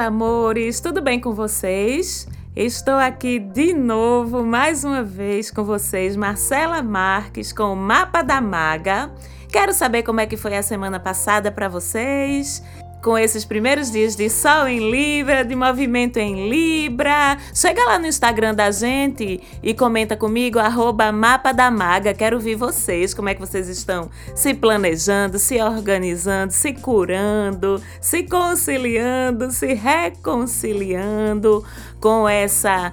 Amores, tudo bem com vocês? Estou aqui de novo, mais uma vez com vocês, Marcela Marques, com o Mapa da Maga. Quero saber como é que foi a semana passada para vocês com esses primeiros dias de Sol em Libra, de movimento em Libra. Chega lá no Instagram da gente e comenta comigo, arroba Mapa da Maga. Quero ver vocês, como é que vocês estão se planejando, se organizando, se curando, se conciliando, se reconciliando com essa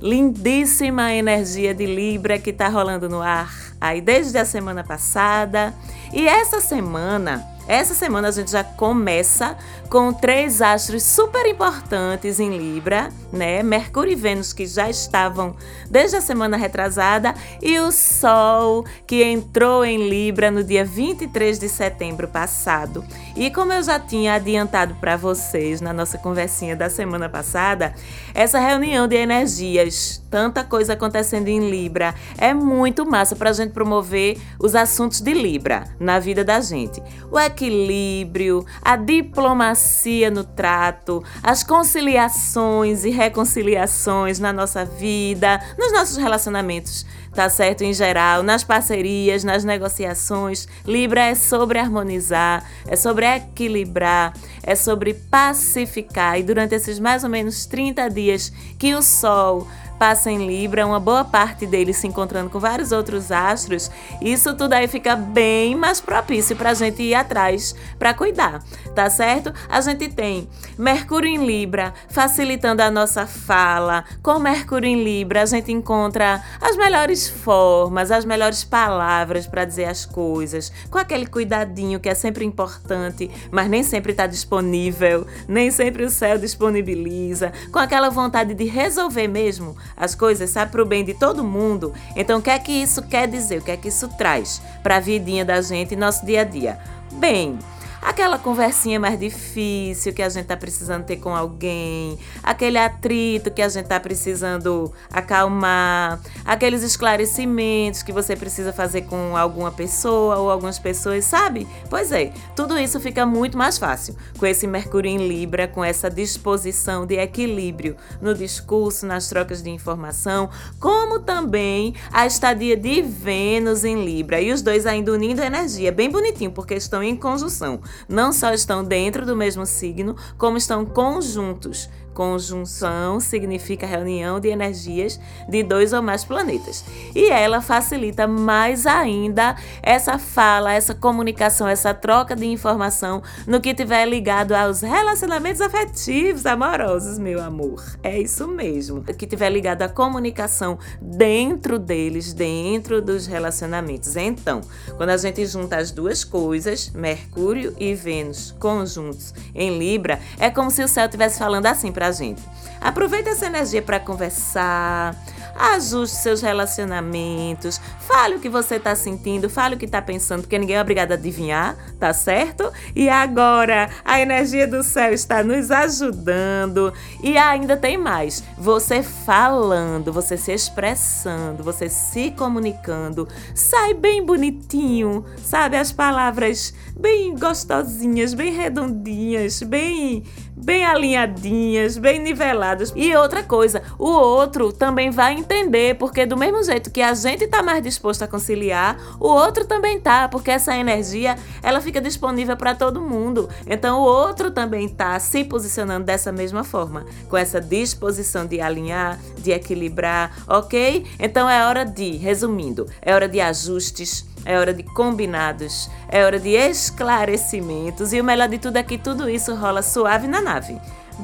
lindíssima energia de Libra que está rolando no ar aí desde a semana passada. E essa semana essa semana a gente já começa com três astros super importantes em Libra, né? Mercúrio e Vênus que já estavam desde a semana retrasada e o Sol que entrou em Libra no dia 23 de setembro passado. E como eu já tinha adiantado para vocês na nossa conversinha da semana passada, essa reunião de energias, tanta coisa acontecendo em Libra, é muito massa para a gente promover os assuntos de Libra na vida da gente. O equilíbrio, a diplomacia no trato, as conciliações e reconciliações na nossa vida, nos nossos relacionamentos tá certo? Em geral, nas parcerias, nas negociações. Libra é sobre harmonizar, é sobre equilibrar, é sobre pacificar. E durante esses mais ou menos 30 dias que o Sol passa em Libra, uma boa parte dele se encontrando com vários outros astros, isso tudo aí fica bem mais propício para a gente ir atrás para cuidar, tá certo? A gente tem Mercúrio em Libra facilitando a nossa fala. Com Mercúrio em Libra, a gente encontra as melhores formas, as melhores palavras para dizer as coisas, com aquele cuidadinho que é sempre importante, mas nem sempre está disponível, nem sempre o céu disponibiliza, com aquela vontade de resolver mesmo as coisas, sabe, para o bem de todo mundo. Então, o que é que isso quer dizer? O que é que isso traz para a vidinha da gente e nosso dia a dia? Bem, aquela conversinha mais difícil que a gente tá precisando ter com alguém, aquele atrito que a gente tá precisando acalmar, aqueles esclarecimentos que você precisa fazer com alguma pessoa ou algumas pessoas, sabe? Pois é, tudo isso fica muito mais fácil com esse Mercúrio em Libra, com essa disposição de equilíbrio no discurso, nas trocas de informação, como também a estadia de Vênus em Libra. E os dois ainda unindo energia, bem bonitinho, porque estão em conjunção não só estão dentro do mesmo signo, como estão conjuntos. Conjunção significa reunião de energias de dois ou mais planetas. E ela facilita mais ainda essa fala, essa comunicação, essa troca de informação no que tiver ligado aos relacionamentos afetivos, amorosos, meu amor. É isso mesmo. Que tiver ligado à comunicação dentro deles, dentro dos relacionamentos. Então, quando a gente junta as duas coisas, Mercúrio e Vênus conjuntos em Libra, é como se o céu estivesse falando assim para gente. Aproveite essa energia para conversar, ajuste seus relacionamentos, fale o que você está sentindo, fale o que está pensando, porque ninguém é obrigado a adivinhar, tá certo? E agora a energia do céu está nos ajudando e ainda tem mais. Você falando, você se expressando, você se comunicando, sai bem bonitinho, sabe? As palavras bem gostosinhas, bem redondinhas, bem bem alinhadinhas, bem niveladas. E outra coisa, o outro também vai entender, porque do mesmo jeito que a gente está mais disposto a conciliar, o outro também tá, porque essa energia, ela fica disponível para todo mundo. Então o outro também tá se posicionando dessa mesma forma, com essa disposição de alinhar, de equilibrar, OK? Então é hora de, resumindo, é hora de ajustes, é hora de combinados, é hora de esclarecimentos e o melhor de tudo é que tudo isso rola suave na nave.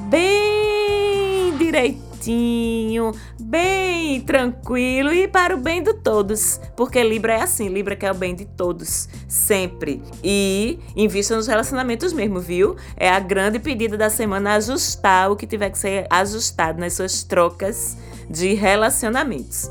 Bem direitinho, bem tranquilo e para o bem de todos, porque Libra é assim, Libra quer o bem de todos, sempre. E invista nos relacionamentos mesmo, viu? É a grande pedida da semana ajustar o que tiver que ser ajustado nas suas trocas de relacionamentos.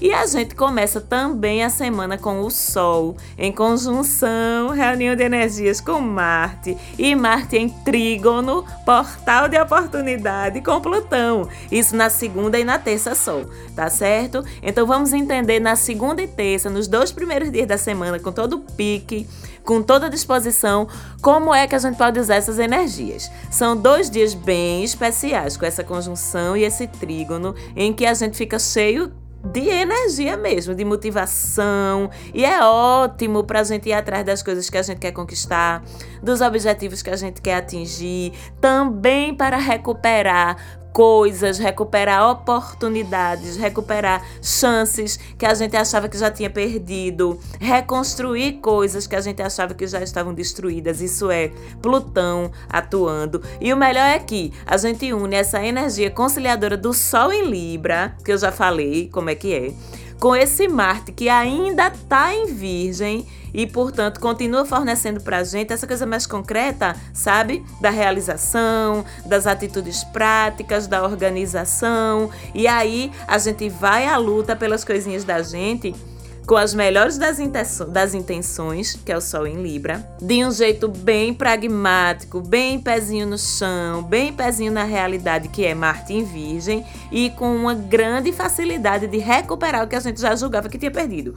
E a gente começa também a semana com o Sol em conjunção, reunião de energias com Marte e Marte em trígono, portal de oportunidade com Plutão. Isso na segunda e na terça Sol, tá certo? Então vamos entender na segunda e terça, nos dois primeiros dias da semana, com todo o pique com toda a disposição, como é que a gente pode usar essas energias. São dois dias bem especiais, com essa conjunção e esse trígono, em que a gente fica cheio de energia mesmo, de motivação. E é ótimo para a gente ir atrás das coisas que a gente quer conquistar, dos objetivos que a gente quer atingir, também para recuperar coisas, recuperar oportunidades, recuperar chances que a gente achava que já tinha perdido, reconstruir coisas que a gente achava que já estavam destruídas. Isso é Plutão atuando. E o melhor é que a gente une essa energia conciliadora do Sol em Libra, que eu já falei como é que é, com esse Marte que ainda está em Virgem e, portanto, continua fornecendo para a gente essa coisa mais concreta, sabe? Da realização, das atitudes práticas, da organização. E aí a gente vai à luta pelas coisinhas da gente com as melhores das, das intenções, que é o Sol em Libra, de um jeito bem pragmático, bem pezinho no chão, bem pezinho na realidade, que é Marte em Virgem, e com uma grande facilidade de recuperar o que a gente já julgava que tinha perdido,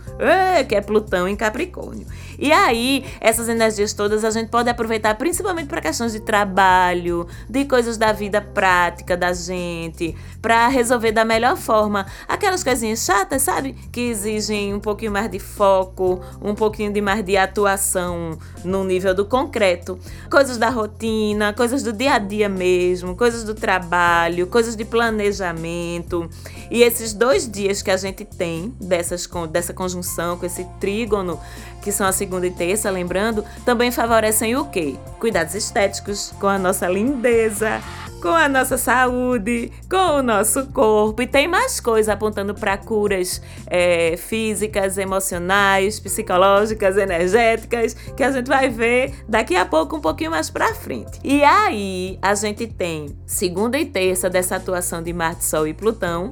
que é Plutão em Capricórnio. E aí, essas energias todas a gente pode aproveitar principalmente para questões de trabalho, de coisas da vida prática da gente, para resolver da melhor forma aquelas coisinhas chatas, sabe? Que exigem um pouquinho mais de foco, um pouquinho de mais de atuação no nível do concreto. Coisas da rotina, coisas do dia a dia mesmo, coisas do trabalho, coisas de planejamento. E esses dois dias que a gente tem dessas, dessa conjunção com esse trígono, que são a segunda e terça, lembrando, também favorecem o quê? Cuidados estéticos com a nossa lindeza, com a nossa saúde, com o nosso corpo. E tem mais coisa apontando para curas é, físicas, emocionais, psicológicas, energéticas, que a gente vai ver daqui a pouco, um pouquinho mais para frente. E aí a gente tem segunda e terça dessa atuação de Marte, Sol e Plutão.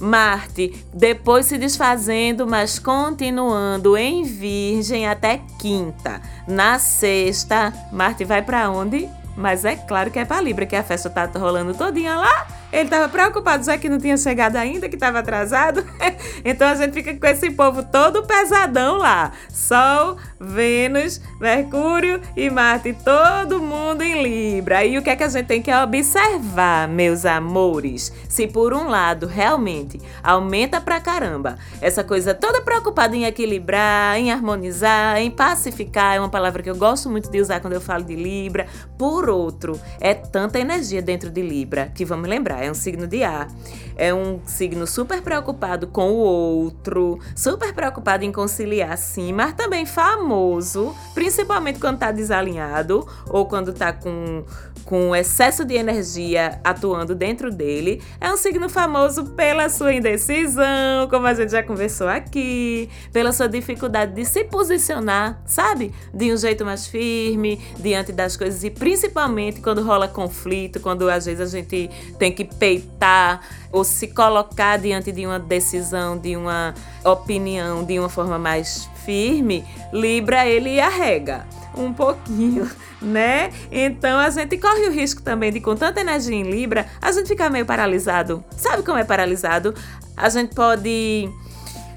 Marte, depois se desfazendo, mas continuando em Virgem até quinta. Na sexta, Marte vai para onde? Mas é claro que é para Libra, que a festa tá rolando todinha lá ele estava preocupado, já que não tinha chegado ainda, que estava atrasado. então a gente fica com esse povo todo pesadão lá. Sol, Vênus, Mercúrio e Marte, todo mundo em Libra. E o que é que a gente tem que observar, meus amores? Se por um lado realmente aumenta pra caramba essa coisa toda preocupada em equilibrar, em harmonizar, em pacificar, é uma palavra que eu gosto muito de usar quando eu falo de Libra. Por outro, é tanta energia dentro de Libra que vamos lembrar é um signo de ar. É um signo super preocupado com o outro, super preocupado em conciliar, sim, mas também famoso, principalmente quando tá desalinhado ou quando tá com, com excesso de energia atuando dentro dele. É um signo famoso pela sua indecisão, como a gente já conversou aqui, pela sua dificuldade de se posicionar, sabe? De um jeito mais firme diante das coisas e principalmente quando rola conflito, quando às vezes a gente tem que peitar ou se colocar diante de uma decisão, de uma opinião de uma forma mais firme, Libra ele arrega um pouquinho, né? Então a gente corre o risco também de, com tanta energia em Libra, a gente ficar meio paralisado. Sabe como é paralisado? A gente pode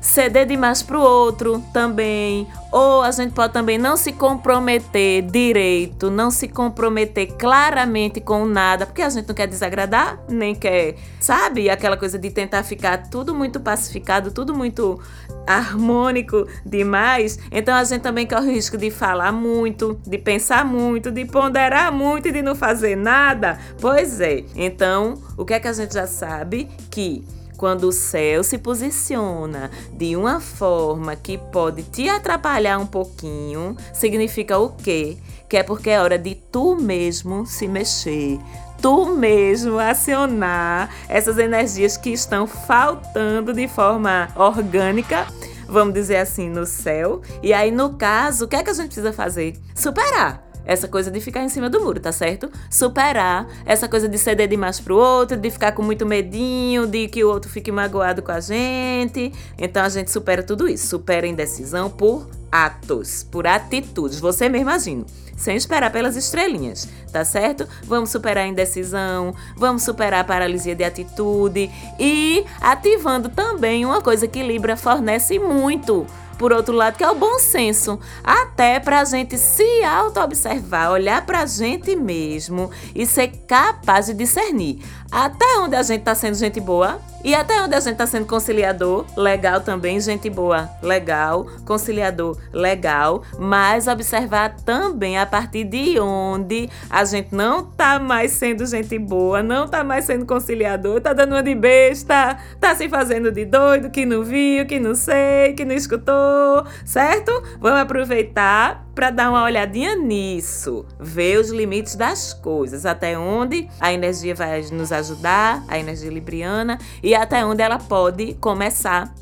ceder demais para o outro também, ou a gente pode também não se comprometer direito, não se comprometer claramente com nada, porque a gente não quer desagradar, nem quer, sabe, aquela coisa de tentar ficar tudo muito pacificado, tudo muito harmônico demais. Então a gente também corre o risco de falar muito, de pensar muito, de ponderar muito e de não fazer nada. Pois é. Então, o que é que a gente já sabe que quando o céu se posiciona de uma forma que pode te atrapalhar um pouquinho, significa o quê? Que é porque é hora de tu mesmo se mexer, tu mesmo acionar essas energias que estão faltando de forma orgânica, vamos dizer assim, no céu. E aí, no caso, o que é que a gente precisa fazer? Superar essa coisa de ficar em cima do muro, tá certo? Superar essa coisa de ceder demais pro outro, de ficar com muito medinho, de que o outro fique magoado com a gente. Então a gente supera tudo isso. Supera indecisão por atos, por atitudes. Você mesmo agindo sem esperar pelas estrelinhas, tá certo? Vamos superar a indecisão, vamos superar a paralisia de atitude e ativando também uma coisa que Libra fornece muito por outro lado, que é o bom senso, até para a gente se auto-observar, olhar para a gente mesmo e ser capaz de discernir até onde a gente está sendo gente boa? E até onde a gente está sendo conciliador, legal também, gente boa, legal, conciliador, legal, mas observar também a partir de onde a gente não tá mais sendo gente boa, não tá mais sendo conciliador, tá dando uma de besta, tá se fazendo de doido, que não viu, que não sei, que não escutou, certo? Vamos aproveitar para dar uma olhadinha nisso, ver os limites das coisas, até onde a energia vai nos ajudar, a energia libriana, e até onde ela pode começar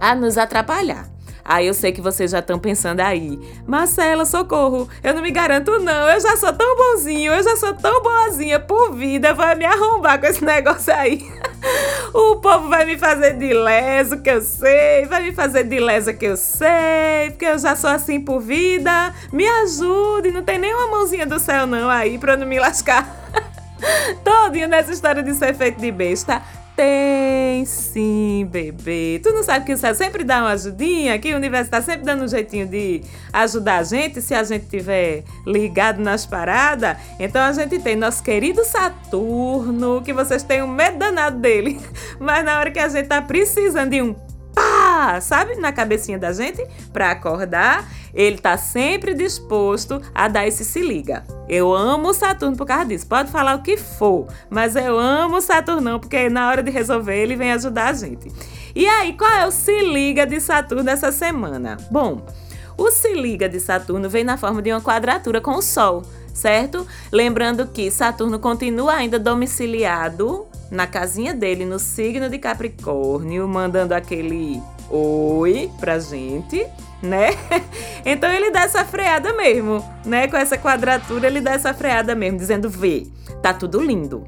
a nos atrapalhar. Aí eu sei que vocês já estão pensando aí, Marcela, socorro, eu não me garanto não, eu já sou tão bonzinho, eu já sou tão boazinha por vida, vai me arrombar com esse negócio aí. O povo vai me fazer de leso que eu sei, vai me fazer de lesa que eu sei, porque eu já sou assim por vida. Me ajude, não tem nenhuma mãozinha do céu não aí pra não me lascar. Todinho nessa história de ser feito de besta. Tem sim, bebê. Tu não sabe que o céu sempre dá uma ajudinha? Que o universo tá sempre dando um jeitinho de ajudar a gente se a gente tiver ligado nas paradas? Então a gente tem nosso querido Saturno, que vocês têm um medo danado dele. Mas na hora que a gente tá precisando de um sabe, na cabecinha da gente, para acordar, ele tá sempre disposto a dar esse se liga. Eu amo Saturno por causa disso. Pode falar o que for, mas eu amo Saturno porque na hora de resolver ele vem ajudar a gente. E aí, qual é o se liga de Saturno essa semana? Bom, o se liga de Saturno vem na forma de uma quadratura com o Sol, certo? Lembrando que Saturno continua ainda domiciliado na casinha dele, no signo de Capricórnio, mandando aquele oi pra gente né? Então ele dá essa freada mesmo, né? Com essa quadratura ele dá essa freada mesmo, dizendo: vê, tá tudo lindo.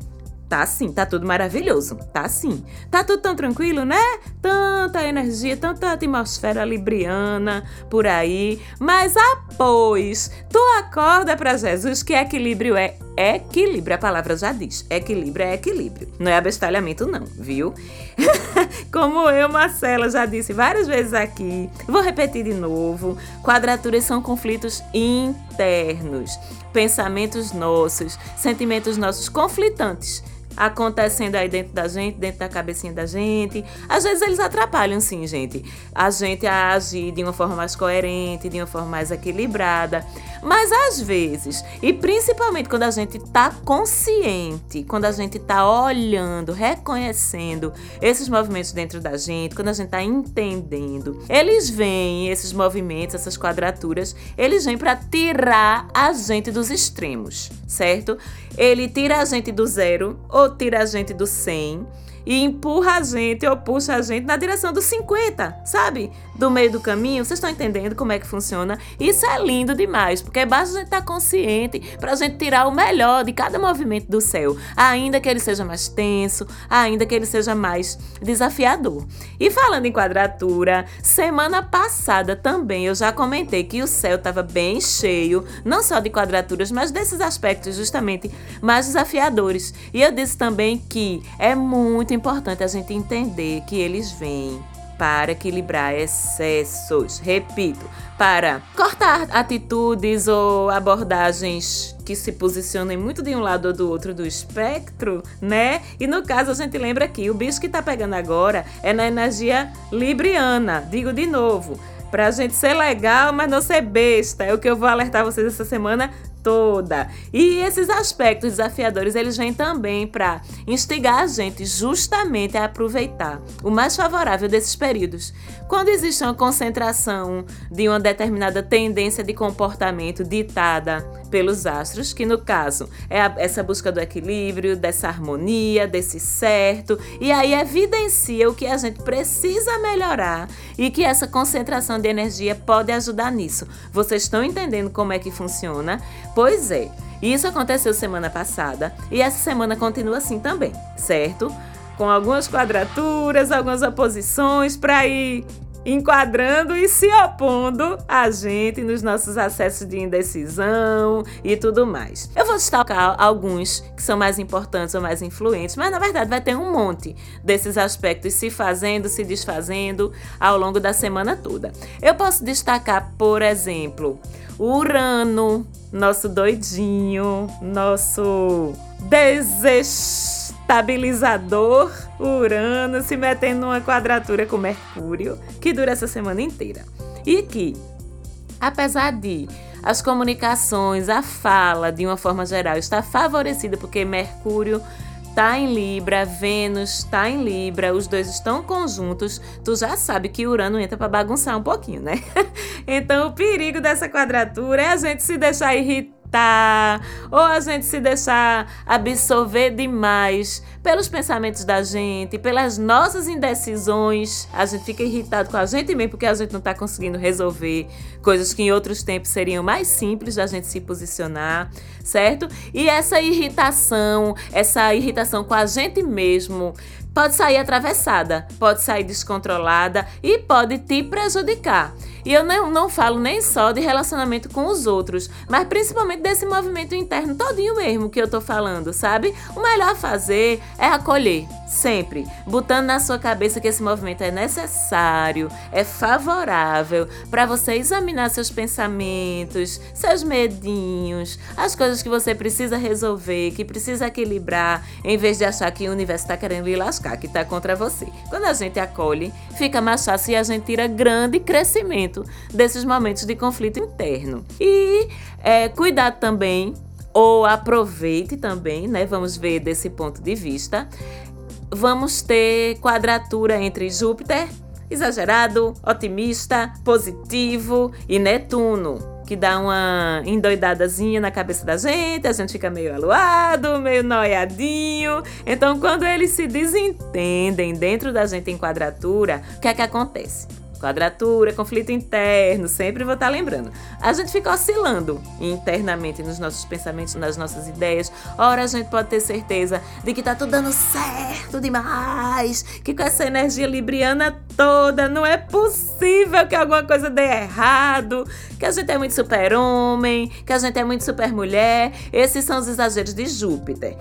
Tá sim, tá tudo maravilhoso. Tá sim. Tá tudo tão tranquilo, né? Tanta energia, tanta atmosfera libriana por aí. Mas após tu acorda para Jesus que equilíbrio é equilíbrio. A palavra já diz: equilíbrio é equilíbrio. Não é abestalhamento, não, viu? Como eu, Marcela, já disse várias vezes aqui, vou repetir de novo: quadraturas são conflitos internos, pensamentos nossos, sentimentos nossos conflitantes acontecendo aí dentro da gente, dentro da cabecinha da gente. Às vezes eles atrapalham, sim, gente. A gente a agir de uma forma mais coerente, de uma forma mais equilibrada. Mas às vezes, e principalmente quando a gente está consciente, quando a gente está olhando, reconhecendo esses movimentos dentro da gente, quando a gente está entendendo, eles vêm, esses movimentos, essas quadraturas, eles vêm para tirar a gente dos extremos, certo? Ele tira a gente do zero ou tira a gente do 100 e empurra a gente ou puxa a gente na direção dos 50, sabe? Do meio do caminho. Vocês estão entendendo como é que funciona? Isso é lindo demais, porque basta a gente estar tá consciente para a gente tirar o melhor de cada movimento do céu, ainda que ele seja mais tenso, ainda que ele seja mais desafiador. E falando em quadratura, semana passada também eu já comentei que o céu estava bem cheio, não só de quadraturas, mas desses aspectos justamente mais desafiadores. E eu disse também que é muito importante a gente entender que eles vêm para equilibrar excessos. Repito, para cortar atitudes ou abordagens que se posicionem muito de um lado ou do outro do espectro, né? E no caso a gente lembra que o bicho que tá pegando agora é na energia libriana. Digo de novo, pra gente ser legal, mas não ser besta. É o que eu vou alertar vocês essa semana toda. E esses aspectos desafiadores, eles vêm também para instigar a gente justamente a aproveitar o mais favorável desses períodos. Quando existe uma concentração de uma determinada tendência de comportamento ditada pelos astros, que no caso é a, essa busca do equilíbrio, dessa harmonia, desse certo, e aí evidencia o que a gente precisa melhorar e que essa concentração de energia pode ajudar nisso. Vocês estão entendendo como é que funciona? Pois é. Isso aconteceu semana passada e essa semana continua assim também, certo? Com algumas quadraturas, algumas oposições para ir enquadrando e se opondo a gente nos nossos acessos de indecisão e tudo mais. Eu vou destacar alguns que são mais importantes ou mais influentes, mas na verdade vai ter um monte desses aspectos se fazendo, se desfazendo ao longo da semana toda. Eu posso destacar, por exemplo, o Urano, nosso doidinho, nosso desestabilizador Urano se metendo numa quadratura com Mercúrio, que dura essa semana inteira. E que, apesar de as comunicações, a fala, de uma forma geral, estar favorecida porque Mercúrio está em Libra, Vênus está em Libra, os dois estão conjuntos, tu já sabe que Urano entra para bagunçar um pouquinho, né? então o perigo dessa quadratura é a gente se deixar irritar ou a gente se deixar absorver demais pelos pensamentos da gente, pelas nossas indecisões. A gente fica irritado com a gente mesmo porque a gente não está conseguindo resolver coisas que em outros tempos seriam mais simples da gente se posicionar, certo? E essa irritação, essa irritação com a gente mesmo, pode sair atravessada, pode sair descontrolada e pode te prejudicar. E eu não, não falo nem só de relacionamento com os outros, mas principalmente desse movimento interno todinho mesmo que eu tô falando, sabe? O melhor a fazer é acolher, sempre, botando na sua cabeça que esse movimento é necessário, é favorável para você examinar seus pensamentos, seus medinhos, as coisas que você precisa resolver, que precisa equilibrar, em vez de achar que o universo está querendo lhe lascar, que está contra você. Quando a gente acolhe, fica mais fácil e a gente tira grande crescimento desses momentos de conflito interno. E é, cuidado também, ou aproveite também, né? Vamos ver desse ponto de vista. Vamos ter quadratura entre Júpiter, exagerado, otimista, positivo, e Netuno que dá uma endoidadazinha na cabeça da gente, a gente fica meio aluado, meio noiadinho. Então, quando eles se desentendem dentro da gente em quadratura, o que é que acontece? Quadratura, conflito interno, sempre vou estar lembrando. A gente fica oscilando internamente nos nossos pensamentos, nas nossas ideias. Ora, a gente pode ter certeza de que tá tudo dando certo demais, que com essa energia libriana toda não é possível que alguma coisa dê errado, que a gente é muito super-homem, que a gente é muito super-mulher. Esses são os exageros de Júpiter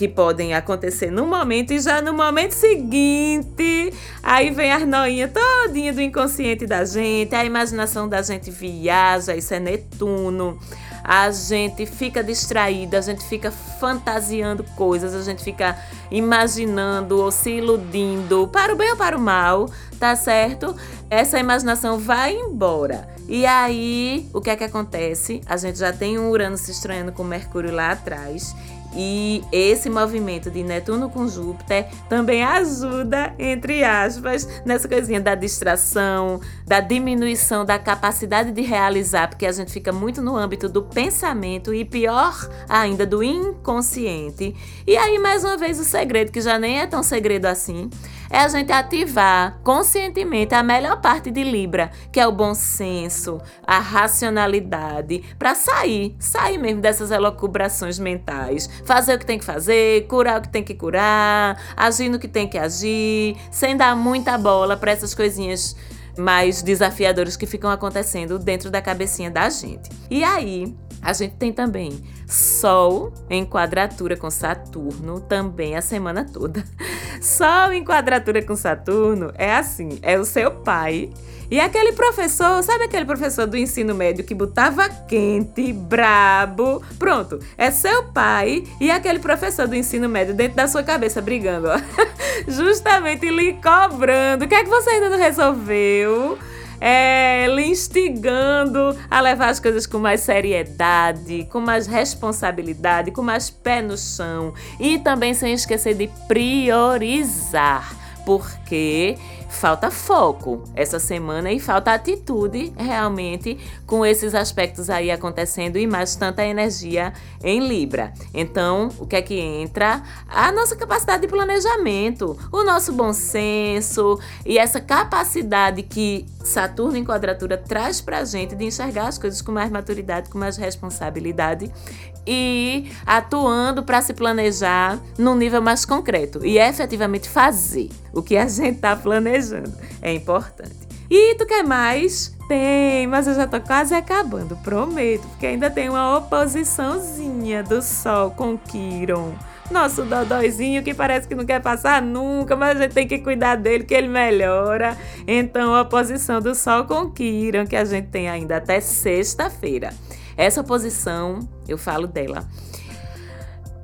que podem acontecer no momento e já no momento seguinte, aí vem a noinha todinha do inconsciente da gente, a imaginação da gente viaja, isso é Netuno. A gente fica distraída, a gente fica fantasiando coisas, a gente fica imaginando ou se iludindo, para o bem ou para o mal, tá certo? Essa imaginação vai embora. E aí, o que é que acontece? A gente já tem um Urano se estranhando com Mercúrio lá atrás e esse movimento de Netuno com Júpiter também ajuda, entre aspas, nessa coisinha da distração, da diminuição da capacidade de realizar, porque a gente fica muito no âmbito do pensamento e pior ainda do inconsciente. E aí, mais uma vez, o segredo, que já nem é tão segredo assim, é a gente ativar conscientemente a melhor parte de Libra, que é o bom senso, a racionalidade, para sair, sair mesmo dessas elocubrações mentais, fazer o que tem que fazer, curar o que tem que curar, agir no que tem que agir, sem dar muita bola para essas coisinhas mais desafiadoras que ficam acontecendo dentro da cabecinha da gente. E aí, a gente tem também Sol em quadratura com Saturno também a semana toda. Sol em quadratura com Saturno é assim, é o seu pai e aquele professor, sabe aquele professor do ensino médio que botava quente, brabo? Pronto, é seu pai e aquele professor do ensino médio dentro da sua cabeça brigando, ó. Justamente lhe cobrando. O que é que você ainda não resolveu? É, lhe instigando a levar as coisas com mais seriedade, com mais responsabilidade, com mais pé no chão e também sem esquecer de priorizar, porque falta foco essa semana e falta atitude realmente com esses aspectos aí acontecendo e mais tanta energia em Libra. Então, o que é que entra? A nossa capacidade de planejamento, o nosso bom senso e essa capacidade que Saturno em quadratura traz pra gente de enxergar as coisas com mais maturidade, com mais responsabilidade e atuando para se planejar num nível mais concreto e efetivamente fazer o que a gente está planejando. É importante. E tu quer mais? Tem, mas eu já tô quase acabando, prometo, porque ainda tem uma oposiçãozinha do Sol com Quiron. Nosso dodóizinho que parece que não quer passar nunca, mas a gente tem que cuidar dele que ele melhora. Então, a oposição do Sol com Quiron, que a gente tem ainda até sexta-feira. Essa oposição, eu falo dela,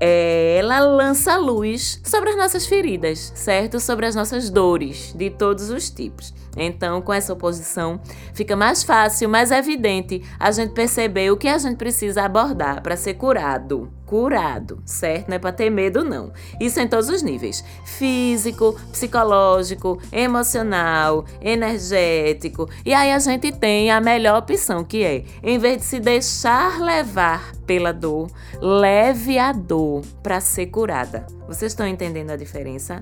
é, ela lança luz sobre as nossas feridas, certo? Sobre as nossas dores de todos os tipos. Então, com essa oposição, fica mais fácil, mais evidente a gente perceber o que a gente precisa abordar para ser curado. Curado, certo? Não é para ter medo, não. Isso em todos os níveis: físico, psicológico, emocional, energético. E aí a gente tem a melhor opção, que é, em vez de se deixar levar pela dor, leve a dor para ser curada. Vocês estão entendendo a diferença?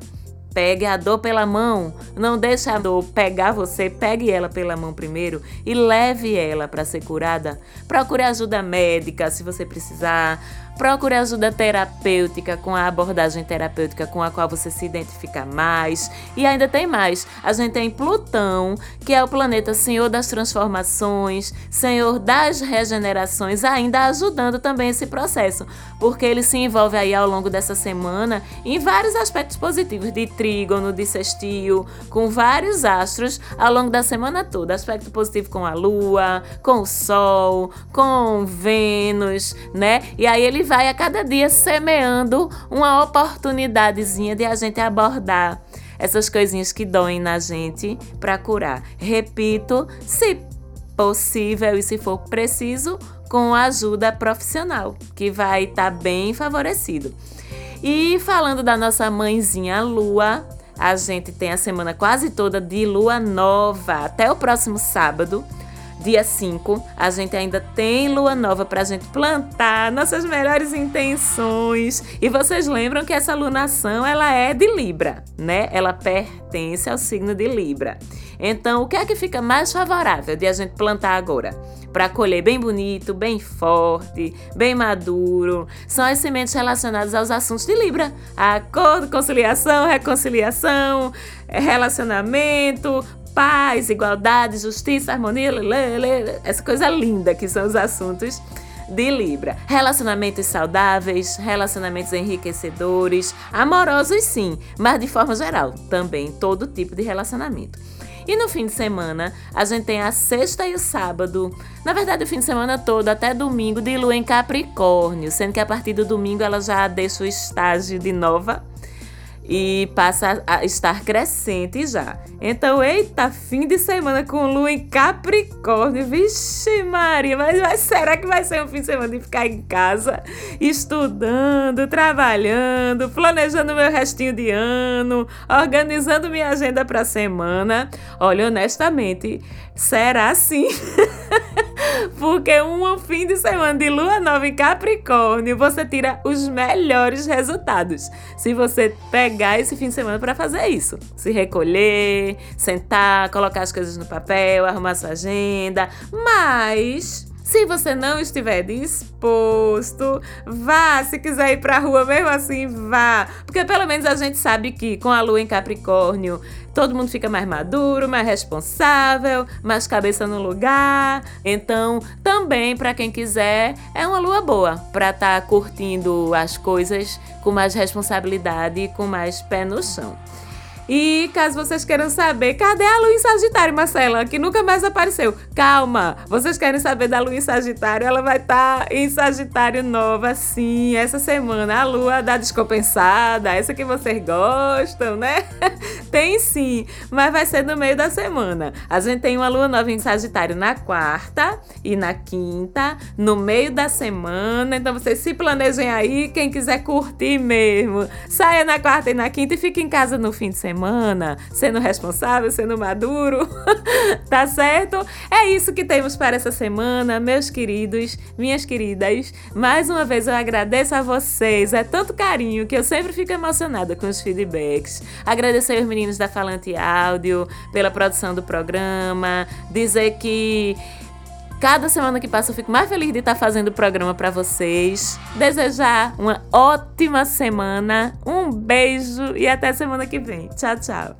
Pegue a dor pela mão, não deixe a dor pegar você, pegue ela pela mão primeiro e leve ela para ser curada. Procure ajuda médica se você precisar. Procure ajuda terapêutica com a abordagem terapêutica com a qual você se identifica mais. E ainda tem mais. A gente tem Plutão, que é o planeta senhor das transformações, senhor das regenerações, ainda ajudando também esse processo, porque ele se envolve aí ao longo dessa semana em vários aspectos positivos de trígono, de sextil, com vários astros ao longo da semana toda. Aspecto positivo com a lua, com o sol, com Vênus, né? E aí ele vai a cada dia semeando uma oportunidadezinha de a gente abordar essas coisinhas que doem na gente para curar. Repito, se possível e se for preciso, com ajuda profissional, que vai estar tá bem favorecido. E falando da nossa mãezinha Lua, a gente tem a semana quase toda de lua nova até o próximo sábado. Dia 5, a gente ainda tem lua nova para a gente plantar nossas melhores intenções. E vocês lembram que essa lunação ela é de Libra, né? Ela pertence ao signo de Libra. Então, o que é que fica mais favorável de a gente plantar agora? Para colher bem bonito, bem forte, bem maduro, são as sementes relacionadas aos assuntos de Libra: acordo, conciliação, reconciliação, relacionamento, paz, igualdade, justiça, harmonia, lê, essa coisa linda que são os assuntos de Libra. Relacionamentos saudáveis, relacionamentos enriquecedores, amorosos sim, mas de forma geral, também todo tipo de relacionamento. E no fim de semana, a gente tem a sexta e o sábado. Na verdade, o fim de semana todo, até domingo, de lua em Capricórnio, sendo que a partir do domingo ela já deixa o estágio de nova e passa a estar crescente já. Então, eita, fim de semana com lua em Capricórnio. Vixe, Maria, mas, mas, será que vai ser um fim de semana de ficar em casa, estudando, trabalhando, planejando meu restinho de ano, organizando minha agenda para semana? Olha, honestamente, será sim. Porque um fim de semana de lua nova em Capricórnio, você tira os melhores resultados. Se você pegar esse fim de semana para fazer isso, se recolher, sentar, colocar as coisas no papel, arrumar sua agenda, mas se você não estiver disposto, vá. Se quiser ir pra rua mesmo assim, vá. Porque pelo menos a gente sabe que com a lua em Capricórnio, todo mundo fica mais maduro, mais responsável, mais cabeça no lugar. Então, também para quem quiser, é uma lua boa para estar tá curtindo as coisas com mais responsabilidade e com mais pé no chão. E caso vocês queiram saber, cadê a lua em Sagitário, Marcela? Que nunca mais apareceu. Calma, vocês querem saber da lua em Sagitário? Ela vai estar tá em Sagitário nova, sim, essa semana. A lua da descompensada, essa que vocês gostam, né? tem sim, mas vai ser no meio da semana. A gente tem uma lua nova em Sagitário na quarta e na quinta, no meio da semana. Então vocês se planejem aí, quem quiser curtir mesmo. Saia na quarta e na quinta e fique em casa no fim de semana, sendo responsável, sendo maduro. tá certo? É isso que temos para essa semana, meus queridos, minhas queridas. Mais uma vez eu agradeço a vocês. É tanto carinho que eu sempre fico emocionada com os feedbacks. Agradecer aos meninos da Falante Áudio pela produção do programa, dizer que Cada semana que passa eu fico mais feliz de estar fazendo o programa para vocês. Desejar uma ótima semana, um beijo e até semana que vem. Tchau, tchau.